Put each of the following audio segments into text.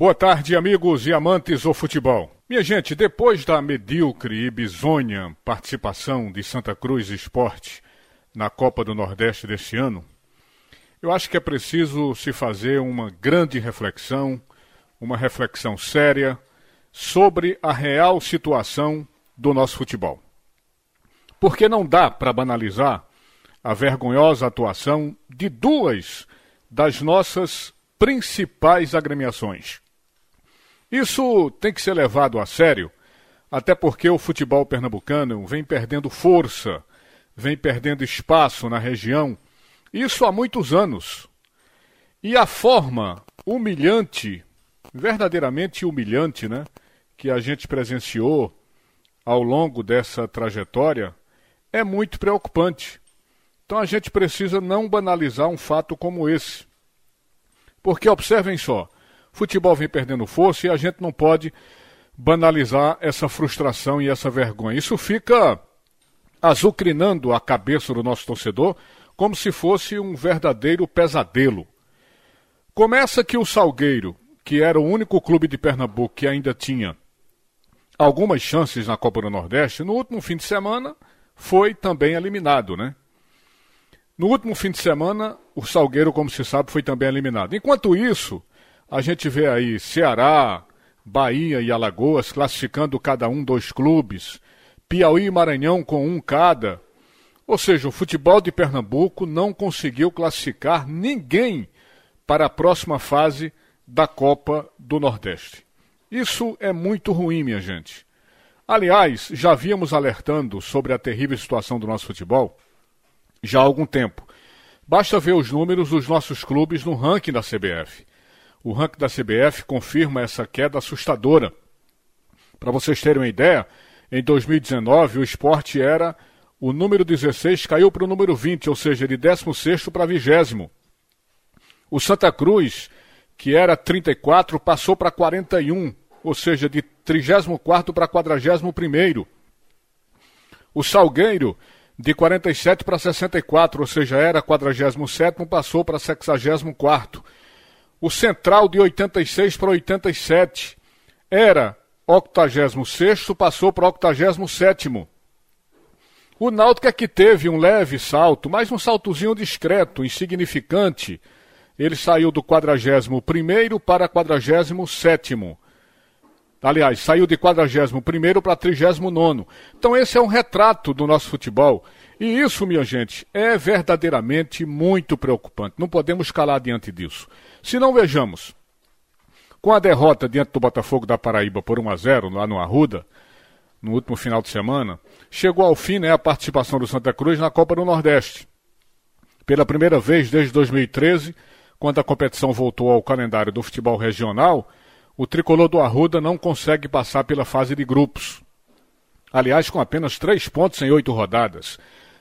Boa tarde, amigos e amantes do futebol. Minha gente, depois da medíocre e bizonha participação de Santa Cruz Esporte na Copa do Nordeste deste ano, eu acho que é preciso se fazer uma grande reflexão, uma reflexão séria sobre a real situação do nosso futebol. Porque não dá para banalizar a vergonhosa atuação de duas das nossas principais agremiações. Isso tem que ser levado a sério, até porque o futebol pernambucano vem perdendo força, vem perdendo espaço na região, isso há muitos anos. E a forma humilhante, verdadeiramente humilhante, né, que a gente presenciou ao longo dessa trajetória é muito preocupante. Então a gente precisa não banalizar um fato como esse. Porque observem só, Futebol vem perdendo força e a gente não pode banalizar essa frustração e essa vergonha. Isso fica azucrinando a cabeça do nosso torcedor como se fosse um verdadeiro pesadelo. Começa que o Salgueiro, que era o único clube de Pernambuco que ainda tinha algumas chances na Copa do Nordeste, no último fim de semana foi também eliminado, né? No último fim de semana, o Salgueiro, como se sabe, foi também eliminado. Enquanto isso, a gente vê aí Ceará, Bahia e Alagoas classificando cada um dois clubes, Piauí e Maranhão com um cada. Ou seja, o futebol de Pernambuco não conseguiu classificar ninguém para a próxima fase da Copa do Nordeste. Isso é muito ruim, minha gente. Aliás, já víamos alertando sobre a terrível situação do nosso futebol já há algum tempo. Basta ver os números dos nossos clubes no ranking da CBF. O ranking da CBF confirma essa queda assustadora. Para vocês terem uma ideia, em 2019 o esporte era o número 16 caiu para o número 20, ou seja, de 16 para 20. O Santa Cruz, que era 34, passou para 41, ou seja, de 34 para 41. O Salgueiro, de 47 para 64, ou seja, era 47, passou para 64. O Central de 86 para 87 era 86, passou para 87. O Náutico é que teve um leve salto, mas um saltozinho discreto, insignificante. Ele saiu do 41 para 47. Aliás, saiu de 41 para 39. Então, esse é um retrato do nosso futebol. E isso, minha gente, é verdadeiramente muito preocupante. Não podemos calar diante disso. Se não vejamos, com a derrota diante do Botafogo da Paraíba por 1 a 0 lá no Arruda, no último final de semana, chegou ao fim né, a participação do Santa Cruz na Copa do Nordeste. Pela primeira vez desde 2013, quando a competição voltou ao calendário do futebol regional, o tricolor do Arruda não consegue passar pela fase de grupos. Aliás, com apenas três pontos em oito rodadas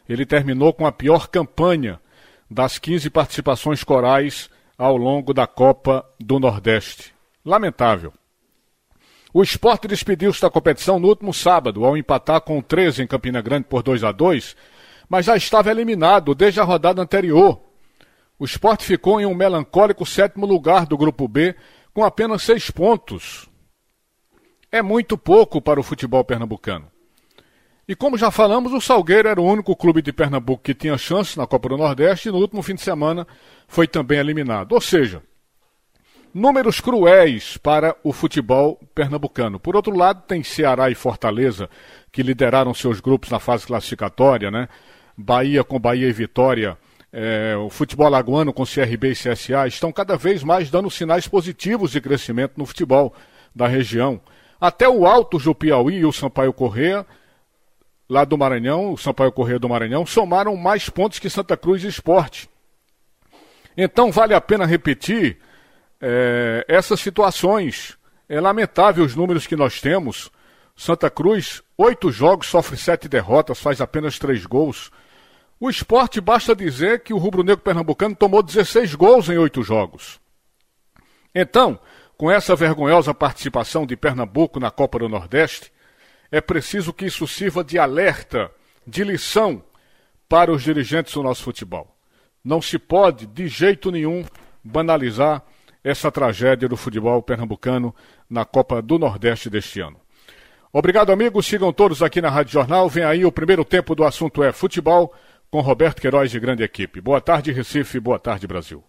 ele terminou com a pior campanha das 15 participações corais ao longo da Copa do Nordeste. Lamentável. O esporte despediu-se da competição no último sábado, ao empatar com o 13 em Campina Grande por 2 a 2 mas já estava eliminado desde a rodada anterior. O esporte ficou em um melancólico sétimo lugar do Grupo B, com apenas seis pontos. É muito pouco para o futebol pernambucano. E como já falamos, o Salgueiro era o único clube de Pernambuco que tinha chance na Copa do Nordeste e no último fim de semana foi também eliminado. Ou seja, números cruéis para o futebol pernambucano. Por outro lado, tem Ceará e Fortaleza que lideraram seus grupos na fase classificatória, né? Bahia com Bahia e Vitória. É, o futebol alagoano com CRB e CSA estão cada vez mais dando sinais positivos de crescimento no futebol da região. Até o Altos do Piauí e o Sampaio Correa lá do Maranhão, o Sampaio Correia do Maranhão, somaram mais pontos que Santa Cruz Esporte. Então vale a pena repetir é, essas situações. É lamentável os números que nós temos. Santa Cruz, oito jogos, sofre sete derrotas, faz apenas três gols. O esporte, basta dizer que o rubro-negro pernambucano tomou 16 gols em oito jogos. Então, com essa vergonhosa participação de Pernambuco na Copa do Nordeste, é preciso que isso sirva de alerta, de lição para os dirigentes do nosso futebol. Não se pode, de jeito nenhum, banalizar essa tragédia do futebol pernambucano na Copa do Nordeste deste ano. Obrigado, amigos. Sigam todos aqui na Rádio Jornal. Vem aí o primeiro tempo do assunto é futebol com Roberto Queiroz de grande equipe. Boa tarde, Recife. Boa tarde, Brasil.